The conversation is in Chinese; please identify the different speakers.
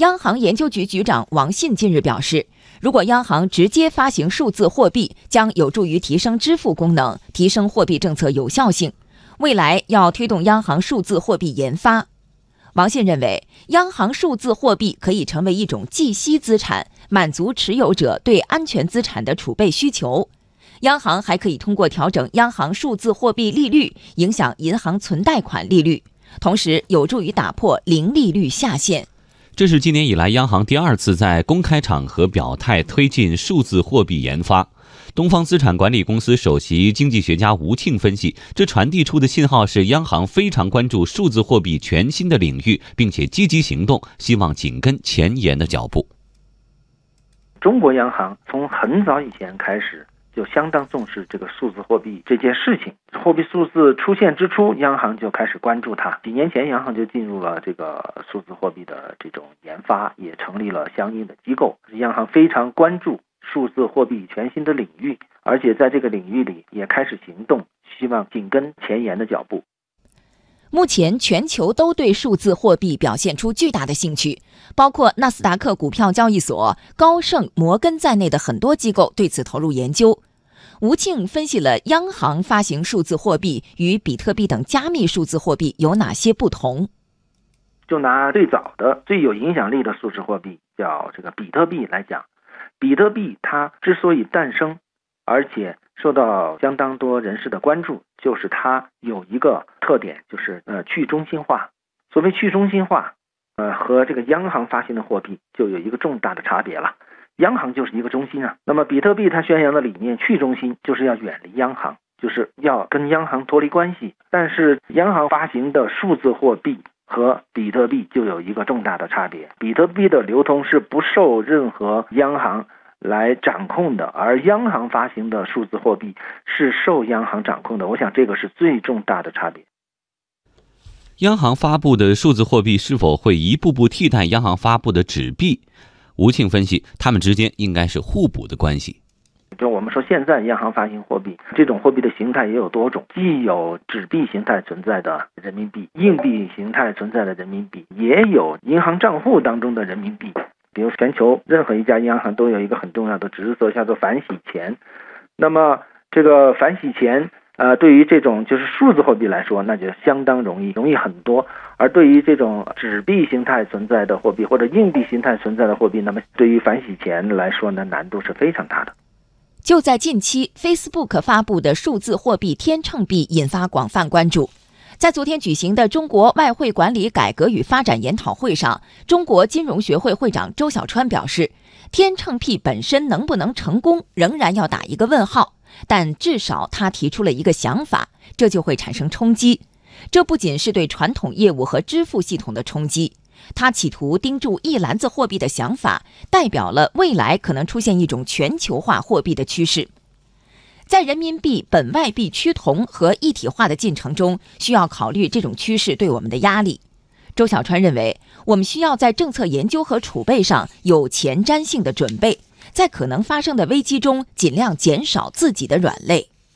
Speaker 1: 央行研究局局长王信近日表示，如果央行直接发行数字货币，将有助于提升支付功能，提升货币政策有效性。未来要推动央行数字货币研发。王信认为，央行数字货币可以成为一种计息资产，满足持有者对安全资产的储备需求。央行还可以通过调整央行数字货币利率，影响银行存贷款利率，同时有助于打破零利率下限。
Speaker 2: 这是今年以来央行第二次在公开场合表态推进数字货币研发。东方资产管理公司首席经济学家吴庆分析，这传递出的信号是央行非常关注数字货币全新的领域，并且积极行动，希望紧跟前沿的脚步。
Speaker 3: 中国央行从很早以前开始就相当重视这个数字货币这件事情。货币数字出现之初，央行就开始关注它。几年前，央行就进入了这个数字货币的这种研发，也成立了相应的机构。央行非常关注。数字货币全新的领域，而且在这个领域里也开始行动，希望紧跟前沿的脚步。
Speaker 1: 目前，全球都对数字货币表现出巨大的兴趣，包括纳斯达克股票交易所、高盛、摩根在内的很多机构对此投入研究。吴庆分析了央行发行数字货币与比特币等加密数字货币有哪些不同。
Speaker 3: 就拿最早的、最有影响力的数字货币，叫这个比特币来讲。比特币它之所以诞生，而且受到相当多人士的关注，就是它有一个特点，就是呃去中心化。所谓去中心化，呃和这个央行发行的货币就有一个重大的差别了。央行就是一个中心啊。那么比特币它宣扬的理念去中心，就是要远离央行，就是要跟央行脱离关系。但是央行发行的数字货币。和比特币就有一个重大的差别，比特币的流通是不受任何央行来掌控的，而央行发行的数字货币是受央行掌控的。我想这个是最重大的差别。
Speaker 2: 央行发布的数字货币是否会一步步替代央行发布的纸币？吴庆分析，它们之间应该是互补的关系。
Speaker 3: 就我们说，现在央行发行货币，这种货币的形态也有多种，既有纸币形态存在的人民币，硬币形态存在的人民币，也有银行账户当中的人民币。比如，全球任何一家央行都有一个很重要的职责，叫做反洗钱。那么，这个反洗钱，呃，对于这种就是数字货币来说，那就相当容易，容易很多。而对于这种纸币形态存在的货币或者硬币形态存在的货币，那么对于反洗钱来说呢，难度是非常大的。
Speaker 1: 就在近期，Facebook 发布的数字货币天秤币引发广泛关注。在昨天举行的中国外汇管理改革与发展研讨会上，中国金融学会会长周小川表示，天秤币本身能不能成功，仍然要打一个问号。但至少他提出了一个想法，这就会产生冲击。这不仅是对传统业务和支付系统的冲击。他企图盯住一篮子货币的想法，代表了未来可能出现一种全球化货币的趋势。在人民币本外币趋同和一体化的进程中，需要考虑这种趋势对我们的压力。周小川认为，我们需要在政策研究和储备上有前瞻性的准备，在可能发生的危机中尽量减少自己的软肋。